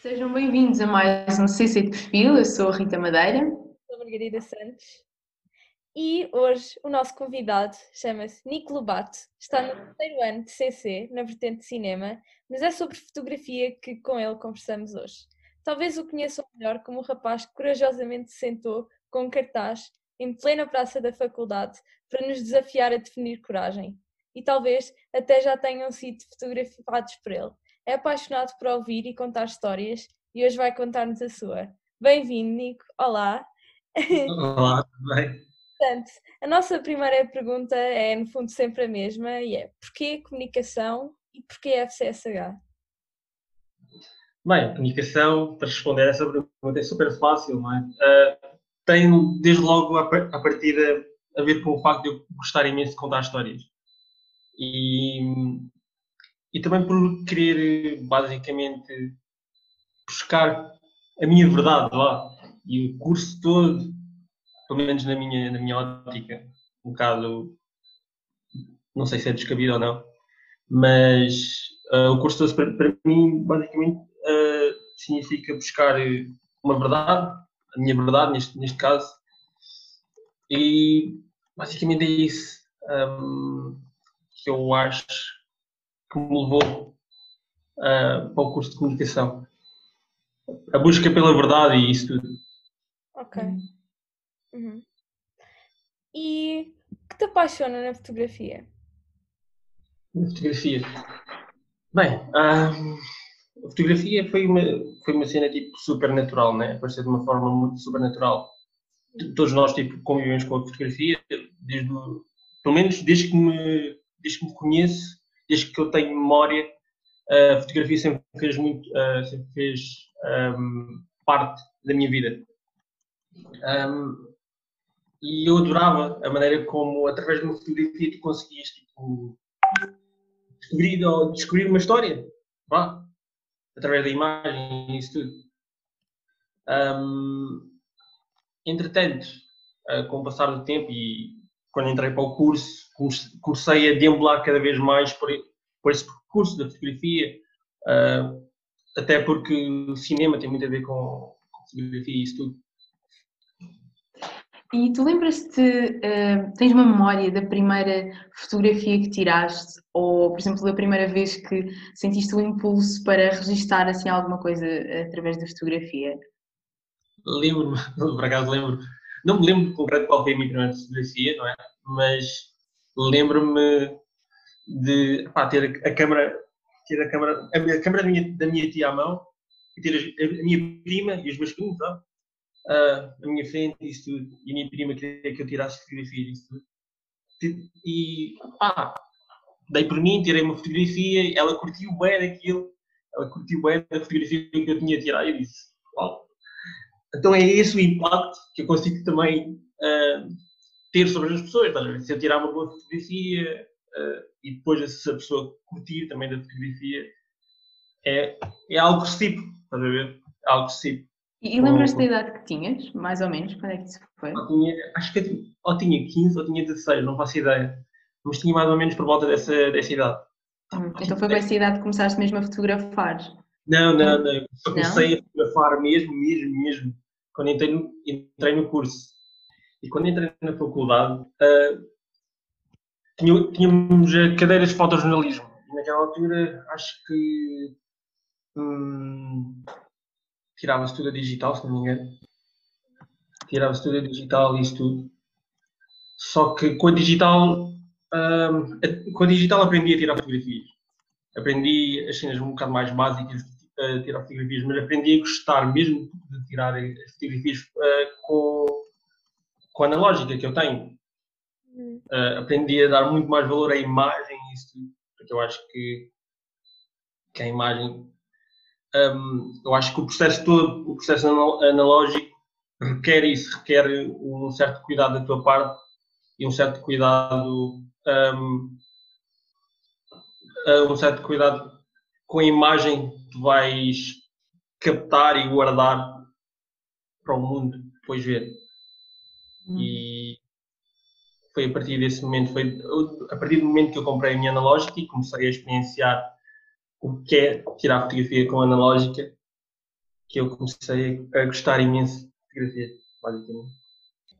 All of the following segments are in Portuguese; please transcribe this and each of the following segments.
Sejam bem-vindos a mais um CC de Perfil. Eu sou a Rita Madeira. Sou Margarida Santos. E hoje o nosso convidado chama-se Nico Lobato, está no terceiro ano de CC, na vertente de cinema, mas é sobre fotografia que com ele conversamos hoje. Talvez o conheçam melhor como o rapaz que corajosamente se sentou com um cartaz em plena praça da faculdade para nos desafiar a definir coragem. E talvez até já tenham sido fotografados por ele. É apaixonado por ouvir e contar histórias e hoje vai contar-nos a sua. Bem-vindo, Nico. Olá. Olá, tudo bem? Portanto, a nossa primeira pergunta é, no fundo, sempre a mesma e é porquê comunicação e porquê FCSH? Bem, comunicação, para responder essa pergunta, é super fácil, não é? Uh, tem, desde logo, a, a partida a ver com o facto de eu gostar imenso de contar histórias. E, e também por querer, basicamente, buscar a minha verdade lá. E o curso todo pelo menos na minha, na minha ótica, um bocado, não sei se é descabido ou não, mas uh, o curso para, para mim, basicamente, uh, significa buscar uma verdade, a minha verdade neste, neste caso, e basicamente é isso um, que eu acho que me levou uh, para o curso de comunicação. A busca pela verdade e isso tudo. Ok. Uhum. E o que te apaixona na fotografia? Na fotografia? Bem, a fotografia foi uma, foi uma cena tipo super natural, né? Apareceu de uma forma muito super natural. Todos nós tipo, convivemos com a fotografia, desde, pelo menos desde que, me, desde que me conheço, desde que eu tenho memória, a fotografia sempre fez muito, uh, sempre fez um, parte da minha vida. Um, e eu adorava a maneira como, através de uma fotografia, tu conseguias tipo, descobrir, ou descobrir uma história, vá, através da imagem e isso tudo. Um, entretanto, uh, com o passar do tempo e quando entrei para o curso, comecei a deambular cada vez mais por, por esse percurso da fotografia, uh, até porque o cinema tem muito a ver com, com fotografia e isso tudo. E tu lembras-te, uh, tens uma memória da primeira fotografia que tiraste ou, por exemplo, da primeira vez que sentiste o impulso para registar assim alguma coisa através da fotografia? Lembro-me, por acaso lembro, não me lembro concreto qual foi a minha primeira fotografia, não é? Mas lembro-me de pá, ter a câmera, ter a câmera, a câmera da minha, da minha tia à mão e ter a, a minha prima e os meus primos, não? Uh, na minha frente, tudo. E a minha prima queria que eu tirasse fotografias, tudo. E, pá, dei por mim, tirei uma fotografia, ela curtiu bem daquilo, ela curtiu bem da fotografia que eu tinha tirado e disse, uau. Então é esse o impacto que eu consigo também uh, ter sobre as pessoas, estás Se eu tirar uma boa fotografia uh, e depois se a pessoa curtir também da fotografia, é, é algo recíproco, estás a ver? É algo recíproco. E, lembras-te da idade que tinhas, mais ou menos? Quando é que isso foi? Tinha, acho que ou tinha 15 ou tinha 16, não faço ideia. Mas tinha mais ou menos por volta dessa, dessa idade. Hum, então foi com essa idade que começaste mesmo a fotografar? Não, não, não. Só comecei não? a fotografar mesmo, mesmo, mesmo, quando entrei no, entrei no curso. E quando entrei na faculdade, uh, tínhamos cadeiras de fotojornalismo. E naquela altura, acho que. Hum, tirava-se tudo a digital, se não me engano. Tirava-se tudo a digital e isso tudo. Só que com a digital, um, com a digital aprendi a tirar fotografias. Aprendi as cenas um bocado mais básicas de tirar fotografias, mas aprendi a gostar mesmo de tirar as fotografias uh, com, com a analógica que eu tenho. Uh, aprendi a dar muito mais valor à imagem e isso tudo, porque eu acho que, que a imagem um, eu acho que o processo todo, o processo analógico, requer isso, requer um certo cuidado da tua parte e um certo cuidado, um, um certo cuidado com a imagem que tu vais captar e guardar para o mundo depois ver. Hum. E foi a partir desse momento, foi a partir do momento que eu comprei a minha analógica e comecei a experienciar o que é tirar fotografia com analógica, que eu comecei a gostar imenso de fotografia, basicamente.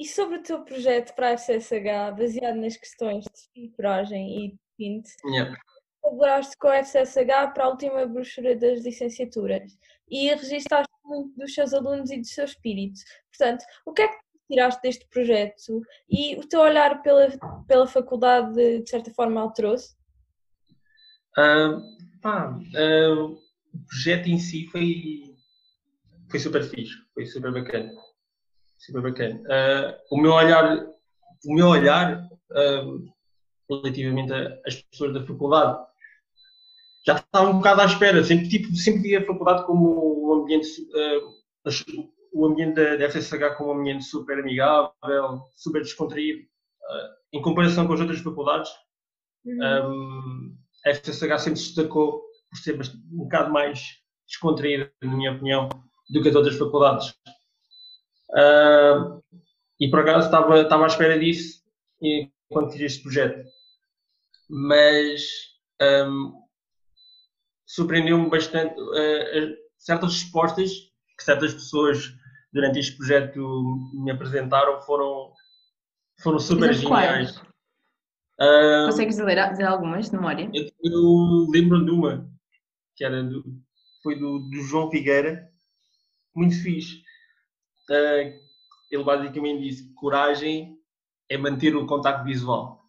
E sobre o teu projeto para a FCSH, baseado nas questões de filtragem e de pinte, yeah. colaboraste com a FCSH para a última brochura das licenciaturas e registaste muito dos seus alunos e do seu espírito. Portanto, o que é que tiraste deste projeto e o teu olhar pela, pela faculdade de certa forma alterou-se? Uh, pá, uh, o projeto em si foi, foi super fixe, foi super bacana. Super bacana. Uh, o meu olhar, o meu olhar relativamente às pessoas da faculdade já estava um bocado à espera. Sempre, tipo, sempre vi a faculdade como um ambiente o ambiente da FSH como um ambiente super amigável, super descontraído, em comparação com as outras faculdades. Uhum. Um, a FSH sempre se destacou por ser um bocado mais descontraída, na minha opinião, do que as outras faculdades. Uh, e por acaso estava, estava à espera disso quando fiz este projeto. Mas um, surpreendeu-me bastante uh, certas respostas que certas pessoas durante este projeto me apresentaram foram, foram super geniais. Uh, Consegues dizer, dizer algumas de memória? Eu, eu lembro de uma, que era do, foi do, do João Figueira, muito fixe. Uh, ele basicamente disse que coragem é manter o contacto visual.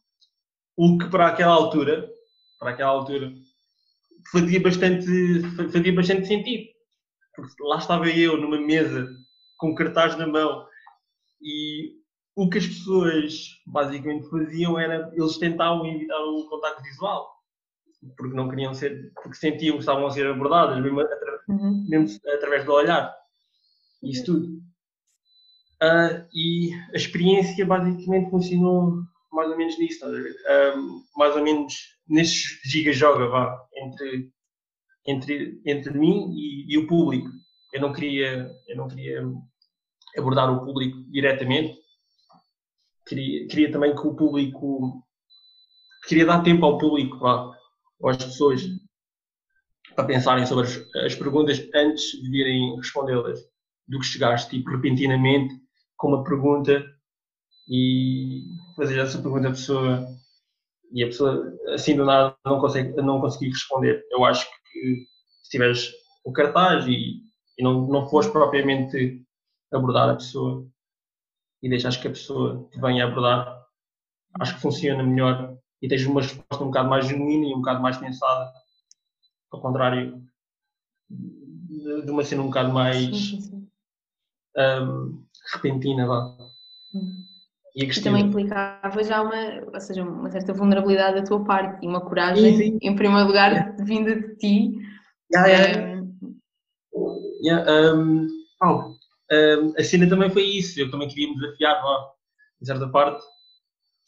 O que para aquela altura, para aquela altura, fazia bastante, fazia bastante sentido. Porque lá estava eu numa mesa com cartaz na mão. E o que as pessoas basicamente faziam era eles tentavam evitar o contacto visual porque não queriam ser, porque sentiam que estavam a ser abordadas, mesmo, atra uhum. mesmo através do olhar. Isso tudo. Uh, e a experiência basicamente funcionou mais ou menos nisso, uh, mais ou menos nesses giga-joga, vá, entre, entre, entre mim e, e, o público. Eu não queria, eu não queria abordar o público diretamente. Queria, queria também que o público. Queria dar tempo ao público, lá, às pessoas, para pensarem sobre as, as perguntas antes de virem respondê-las, do que chegaste tipo, repentinamente com uma pergunta e fazer essa pergunta à pessoa e a pessoa assim do nada não consegue não conseguir responder. Eu acho que se tiveres o cartaz e, e não, não fores propriamente abordar a pessoa e deixas que a pessoa te venha abordar, acho que funciona melhor e tens uma resposta um bocado mais genuína e um bocado mais pensada, ao contrário de uma cena um bocado mais um, repentina. Vá. E, e também implicava já uma, ou seja, uma certa vulnerabilidade da tua parte e uma coragem, sim, sim. em primeiro lugar, vinda de ti. Yeah, yeah. Um, yeah um, oh, a cena também foi isso. Eu também queria me desafiar, lá, em certa parte,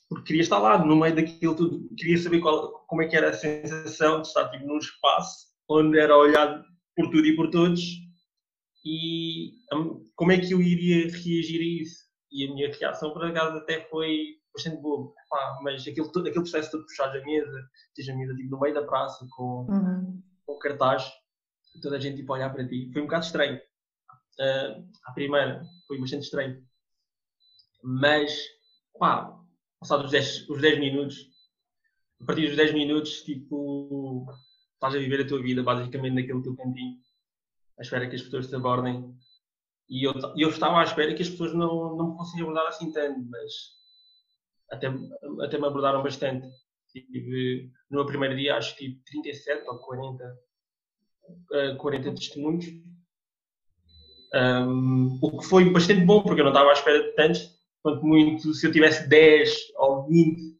porque queria estar lá, no meio daquilo tudo. Queria saber qual, como é que era a sensação de estar tipo, num espaço onde era olhado por tudo e por todos e um, como é que eu iria reagir a isso. E a minha reação, por acaso, até foi bastante boa. Mas aquele, todo, aquele processo todo puxado a mesa, seja a mesa tipo, no meio da praça, com, uhum. com cartaz, toda a gente tipo, a olhar para ti, foi um bocado estranho uh, à primeira, foi bastante estranho. Mas, pá, passados os 10, os 10 minutos, a partir dos 10 minutos, tipo, estás a viver a tua vida basicamente naquele teu cantinho, à espera que as pessoas te abordem. E eu, eu estava à espera que as pessoas não, não me fossem abordar assim tanto, mas até, até me abordaram bastante. Tive, no meu primeiro dia, acho que tive 37 ou 40, uh, 40 testemunhos um, o que foi bastante bom, porque eu não estava à espera de tantos. Quanto muito, se eu tivesse 10 ou 20,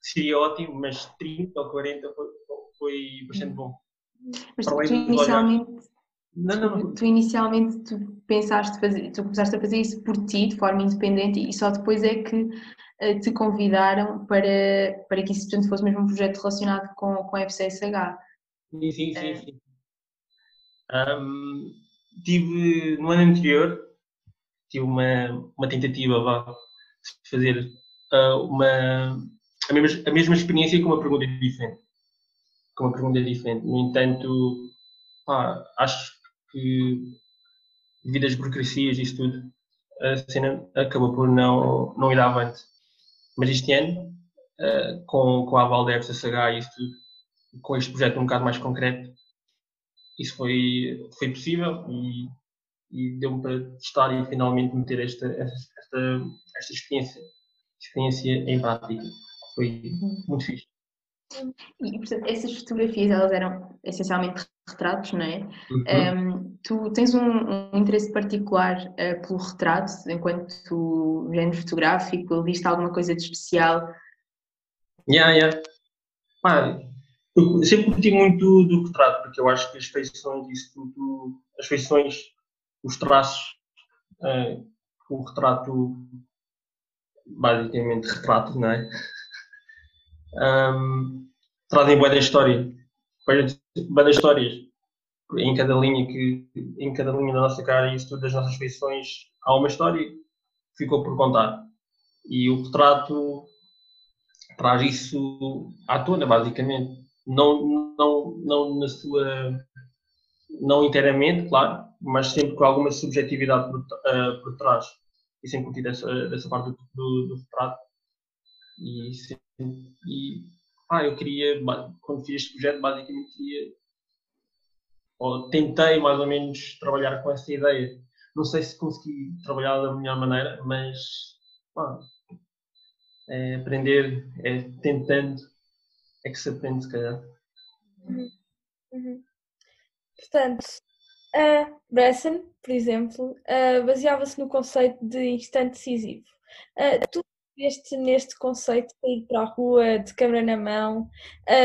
seria ótimo, mas 30 ou 40 foi, foi bastante bom. Mas tu, tu inicialmente, não, não, não. Tu, inicialmente tu pensaste fazer, tu começaste a fazer isso por ti, de forma independente, e só depois é que uh, te convidaram para, para que isso portanto, fosse mesmo um projeto relacionado com, com a FCSH. Sim, sim, sim. sim. Um, tive, no ano anterior, tive uma, uma tentativa vá, de fazer uh, uma, a, mesma, a mesma experiência com uma pergunta diferente. Com uma pergunta diferente. No entanto, pá, acho que devido às burocracias e isso tudo, a cena acabou por não, não ir avante. Mas este ano, uh, com, com a aval da FSH e isso tudo, com este projeto um bocado mais concreto, isso foi, foi possível e, e deu-me para testar e finalmente meter esta, esta, esta experiência, experiência em prática. Foi muito fixe. E, portanto, essas fotografias, elas eram essencialmente retratos, não é? Uhum. Um, tu tens um, um interesse particular uh, pelo retrato, enquanto género fotográfico, viste alguma coisa de especial? Yeah, yeah. Pá, eu sempre curti muito do, do retrato, porque eu acho que as feições, isso tudo, as feições, os traços, uh, o retrato, basicamente retrato, não é? um, trazem boa da história, boa das histórias em cada linha que em cada linha da nossa cara e isso tudo das nossas feições há uma história que ficou por contar. E o retrato traz isso à tona basicamente não não não na sua não inteiramente claro mas sempre com alguma subjetividade por, uh, por trás. E sempre curti dessa, dessa parte do, do, do retrato. E, e ah, eu queria, quando fiz este projeto, basicamente queria, ou tentei mais ou menos trabalhar com essa ideia. Não sei se consegui trabalhar da melhor maneira, mas ah, é aprender, é tentando, é que se aprende, se calhar. Uhum. Uhum. Portanto, a Bresson, por exemplo, baseava-se no conceito de instante decisivo. Tu este, neste conceito de ir para a rua de câmera na mão,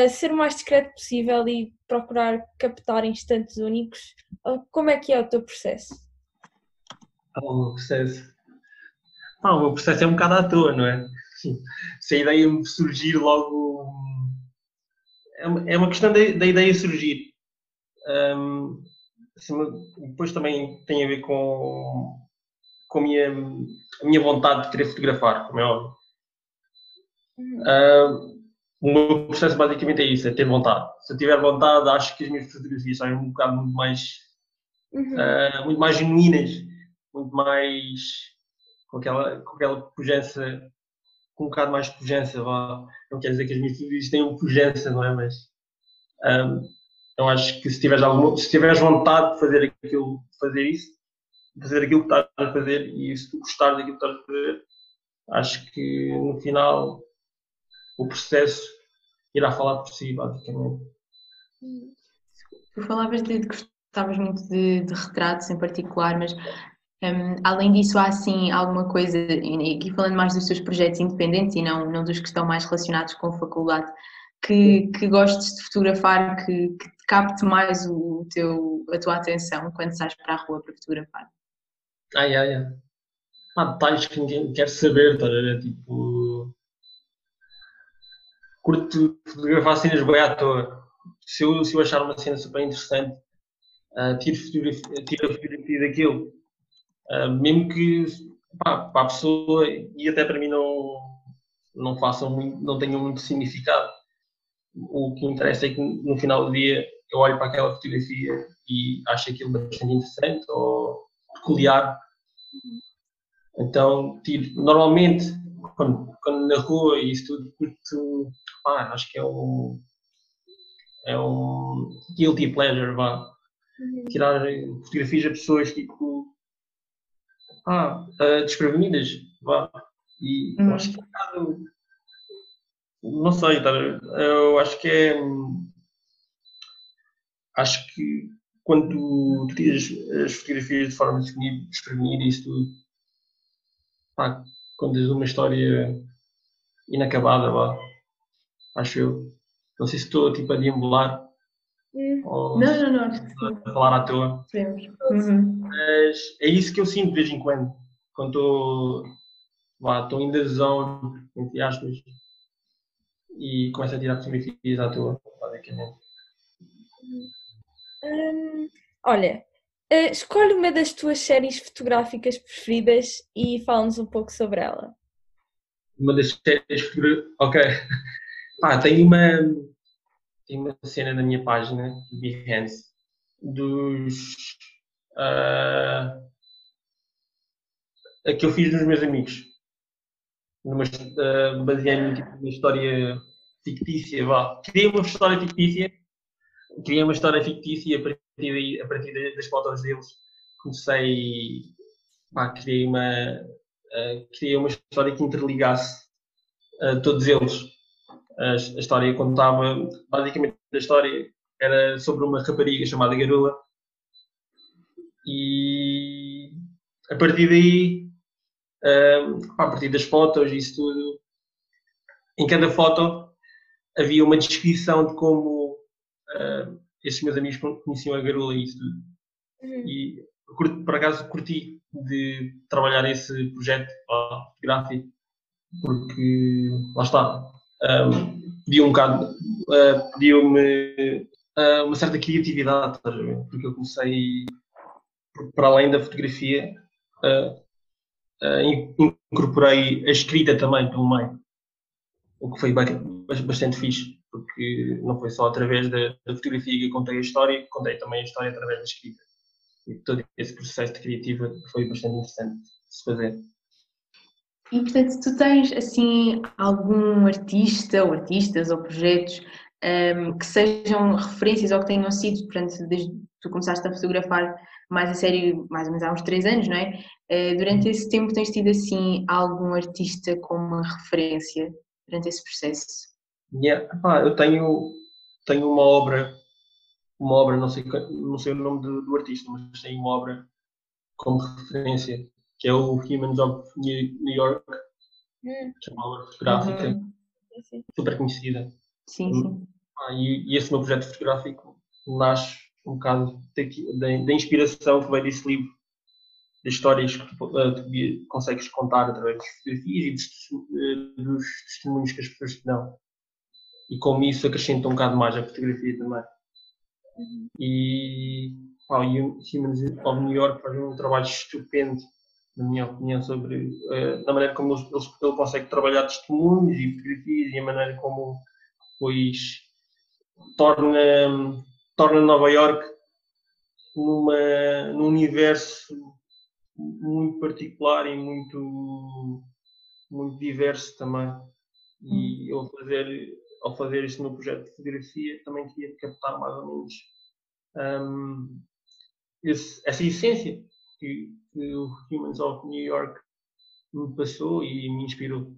ser o mais discreto possível e procurar captar instantes únicos? Como é que é o teu processo? Ah, o meu processo. Ah, o meu processo é um bocado à toa, não é? Se a ideia me surgir logo. É uma é questão da, ideia surgir. Um, depois também tem a ver com, com a minha, a minha vontade de querer fotografar, como é óbvio. Uh, o meu processo basicamente é isso, é ter vontade. Se eu tiver vontade, acho que as minhas fotografias saem um bocado muito mais, uhum. uh, muito mais genuínas, muito mais com aquela, com aquela pujança, um bocado mais pujança, vá. Não quer dizer que as minhas fotografias tenham pujança, não é? Mas um, eu acho que se tiveres, alguma, se tiveres vontade de fazer aquilo, fazer isso, fazer aquilo que estás a fazer e se tu gostares daquilo que estás a fazer, acho que no final o processo irá falar por si, basicamente. Tu falavas de que gostavas muito de, de retratos em particular, mas um, além disso, há assim alguma coisa, e aqui falando mais dos teus projetos independentes e não, não dos que estão mais relacionados com a faculdade, que, que gostes de fotografar, que, que capte mais o teu, a tua atenção quando sais para a rua para fotografar? Ai, ai, ai. Há detalhes que ninguém quer saber, tá? É tipo. Curto fotografar cenas bem à toa. Se eu, se eu achar uma cena super interessante, uh, tiro, fotografia, tiro a fotografia daquilo. Uh, mesmo que pá, para a pessoa e até para mim não, não façam muito, não tenham muito significado. O que interessa é que no final do dia eu olho para aquela fotografia e acho aquilo bastante interessante ou peculiar então, tipo, normalmente, quando, quando na rua e isso tudo, muito, ah, acho que é um, é um guilty pleasure, vá. Uhum. Tirar fotografias a pessoas, tipo, ah, uh, desprevenidas, vá. E uhum. acho que é um bocado, não sei, tá, eu acho que é, acho que quando tu tiras as fotografias de forma desprevenida e isso tudo, pá, quando tens uma história inacabada, vá, acho eu. Não sei se estou tipo a deambular hum. ou não, não, não, a falar à toa. Uhum. Mas é isso que eu sinto de vez em quando, quando estou, em decisão, entre aspas, e começo a tirar fotografias à toa, basicamente. Hum, Olha, uh, escolhe uma das tuas séries fotográficas preferidas e fala-nos um pouco sobre ela. Uma das séries fotográficas. Ok. Pá, tem uma, tem uma cena na minha página, Behance, dos. Uh, a que eu fiz dos meus amigos. Numa, uh, baseei-me tipo, numa história fictícia, vá. Criei uma história fictícia, criei uma história fictícia e a partir, daí, a partir das fotos deles comecei, pá, criei uma, uh, criei uma história que interligasse uh, todos eles. A, a história contava, basicamente a história era sobre uma rapariga chamada Garula e a partir daí a partir das fotos e isso tudo. Em cada foto havia uma descrição de como uh, esses meus amigos conheciam a garula e isso tudo. Uhum. E por acaso curti de trabalhar esse projeto fotográfico porque lá está um, pediu um bocado uh, pediu-me uh, uma certa criatividade porque eu comecei para além da fotografia uh, uh, incorporei a escrita também pelo meio, o que foi bastante fixe, porque não foi só através da, da fotografia que contei a história, contei também a história através da escrita. E todo esse processo de criativa foi bastante interessante de se fazer. E portanto, tu tens assim algum artista ou artistas ou projetos um, ehm, que sejam referências ou que tenham sido, portanto, desde tu começaste a fotografar mais a sério, mais ou menos há uns três anos, não é? Eh, durante esse tempo tens tido assim algum artista como uma referência durante esse processo? Yeah. Ah, eu tenho, tenho uma obra, uma obra, não sei, não sei o nome do, do artista, mas tenho uma obra como referência, que é o Humans of New York, hum. que é uma obra fotográfica uhum. super conhecida. Sim, sim. Ah, e, e esse meu projeto fotográfico nasce um bocado da inspiração que veio desse livro, das histórias que tu, uh, tu consegues contar através das fotografias e dos, uh, dos, testemunhos que as pessoas te dão. E como isso acrescenta um bocado mais a fotografia também. E pá, o Humans of New York faz um trabalho estupendo, na minha opinião, sobre uh, a maneira como ele, ele consegue trabalhar testemunhos e fotografias e a maneira como depois torna torna Nova York numa, num universo muito particular e muito, muito diverso também. E ao fazer, ao fazer este meu projeto de fotografia também queria captar mais ou menos um, esse, essa essência que, que, o Humans of New York me passou e me inspirou.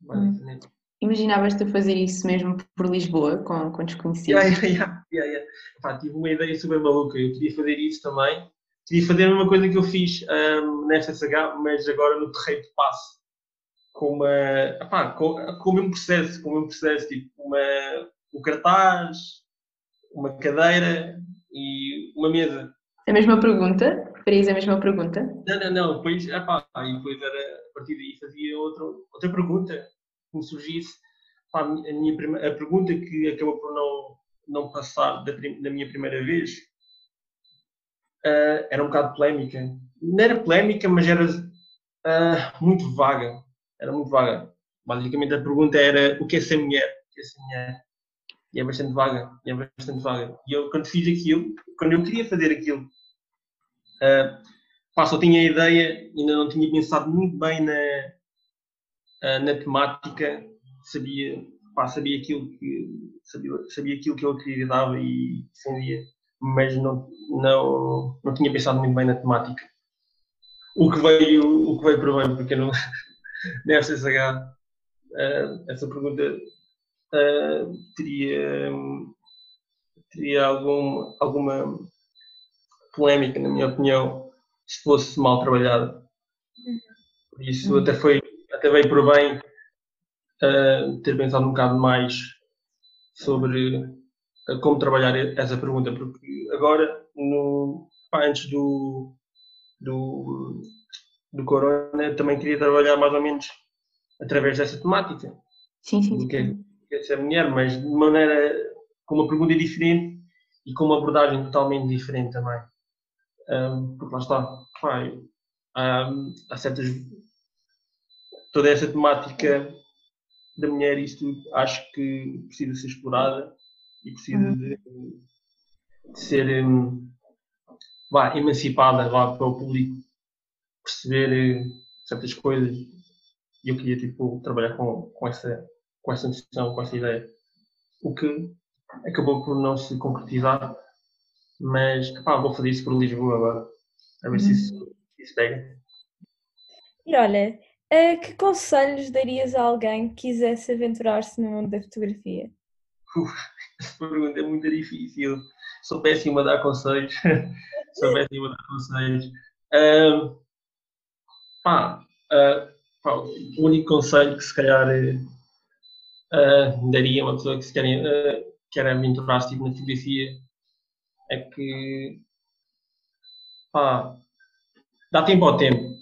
Basicamente. Imaginavas-te a fazer isso mesmo por Lisboa, com, com desconhecidos? Yeah, yeah, yeah, yeah. Pá, tive uma ideia super maluca. Eu queria fazer isso também. Queria fazer a mesma coisa que eu fiz um, nesta SH, mas agora no terreiro de passo. Com uma. Epá, com, com o mesmo processo, com o mesmo processo, tipo uma, um cartaz, uma cadeira e uma mesa. A mesma pergunta? Farias a mesma pergunta? Não, não, não. Depois, epá, e depois era, a partir daí fazia outra, outra pergunta me surgisse a, minha, a pergunta que acabou por não, não passar da, da minha primeira vez uh, era um bocado polémica. Não era polémica, mas era uh, muito vaga. Era muito vaga. Basicamente a pergunta era o que é ser mulher? O que é ser mulher? E é bastante vaga. E é bastante vaga. E eu, quando fiz aquilo, quando eu queria fazer aquilo, uh, pá, só tinha a ideia, ainda não tinha pensado muito bem na, uh, na temática, sabia, pá, sabia, aquilo que, sabia, sabia aquilo que eu acreditava e defendia, mas não, não, não tinha pensado muito bem na temática. O que veio, o que veio para bem, porque não, nesta SH, uh, essa pergunta uh, teria, teria algum, alguma polémica, na minha opinião, se fosse mal trabalhada. Por isso, uhum. até foi veio por bem uh, ter pensado um bocado mais sobre uh, como trabalhar essa pergunta, porque agora, no, antes do, do, do Corona, também queria trabalhar mais ou menos através dessa temática. Sim, sim. Do que é, que é ser mulher, mas de maneira com uma pergunta diferente e com uma abordagem totalmente diferente também. Um, porque lá está, pá, um, há certas. Toda essa temática da mulher, isto acho que precisa ser explorada e precisa uhum. de, de, ser um, vá, emancipada vá, para o público perceber uh, certas coisas e eu queria tipo, trabalhar com, com, essa, com essa noção, com essa ideia. O que acabou por não se concretizar, mas vou fazer isso por Lisboa agora, a ver uhum. se isso, isso pega. E olha, uh, que conselhos darias a alguém que quisesse aventurar-se no mundo da fotografia? Uf, essa pergunta é muito difícil. Sou péssimo a dar conselhos. Sou péssimo a dar conselhos. Uh, pá, uh, pá, o único conselho que se calhar uh, daria a uma pessoa que se quer, uh, quer aventurar-se tipo, na fotografia é que pá, dá tempo ao tempo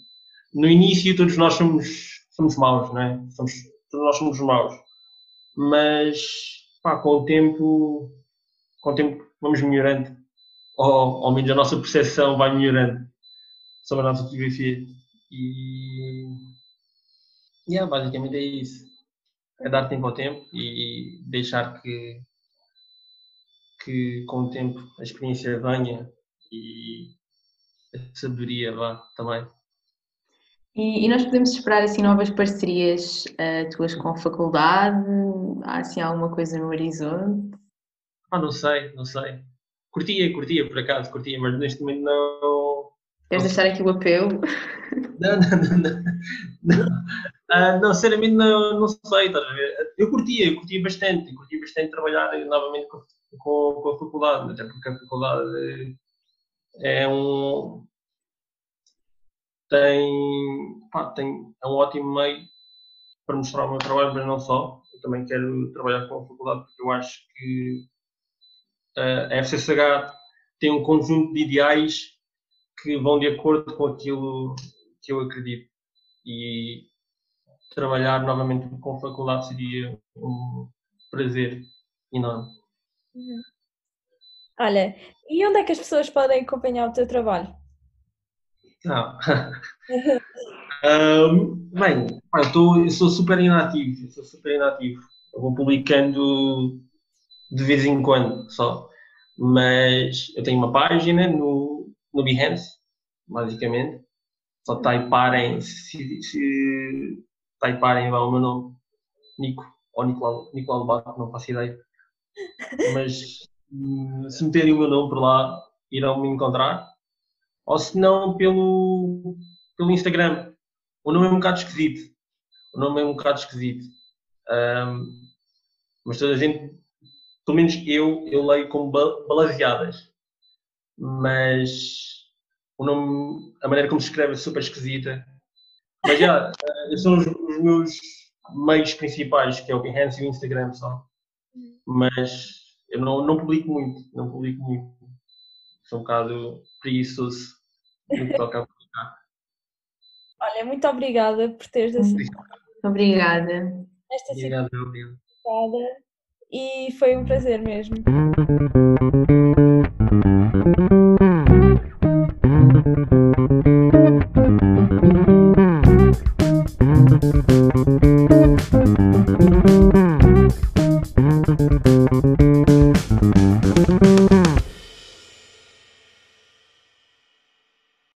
no início todos nós somos, somos maus, não é? Somos, todos nós somos maus. Mas pá, com o tempo, com o tempo vamos melhorando. Ou ao menos a nossa percepção vai melhorando sobre a nossa fotografia. E yeah, basicamente é isso. É dar tempo ao tempo e deixar que, que com o tempo a experiência venha e a sabedoria vá também. E, e, nós podemos esperar assim novas parcerias uh, tuas com a faculdade? Há assim alguma coisa no horizonte? Ah, não sei, não sei. Curtia, curtia por acaso, curtia, mas neste momento não. Queres deixar aqui o apelo? Não, não, não. Não, não. Uh, não sinceramente não, não sei, estás a ver? Eu curtia, eu curtia bastante, eu curtia bastante trabalhar novamente com, com, com a faculdade, até porque a faculdade é um, tem, pá, tem, é um ótimo meio para mostrar o meu trabalho, mas não só. Eu também quero trabalhar com a faculdade porque eu acho que a FCSH tem um conjunto de ideais que vão de acordo com aquilo que eu acredito. E trabalhar novamente com a faculdade seria um prazer enorme. Uhum. Olha, e onde é que as pessoas podem acompanhar o teu trabalho? Não. um, bem, eu, tô, eu sou super inativo, eu sou super inativo. Eu vou publicando de vez em quando só. Mas eu tenho uma página no, no Behance, basicamente. Só typarem, se, se typarem lá o meu nome, Nico, ou Nicolau, Nicolau não faço ideia. Mas hum, se meterem o meu nome por lá, irão me encontrar ou se não pelo, pelo Instagram. O nome é um bocado esquisito. O nome é um bocado esquisito. Um, mas toda a gente, pelo menos eu, eu leio como balaseadas. Mas o nome, a maneira como se escreve é super esquisita. Mas já, uh, são os, os, meus meios principais, que é o Behance e o Instagram só. Mas eu não, não publico muito, não publico muito. Estou um bocado preguiçoso no que toca a publicar. Olha, muito obrigada por teres aceitado. Obrigada. Esta obrigada, obrigada. E foi um prazer mesmo.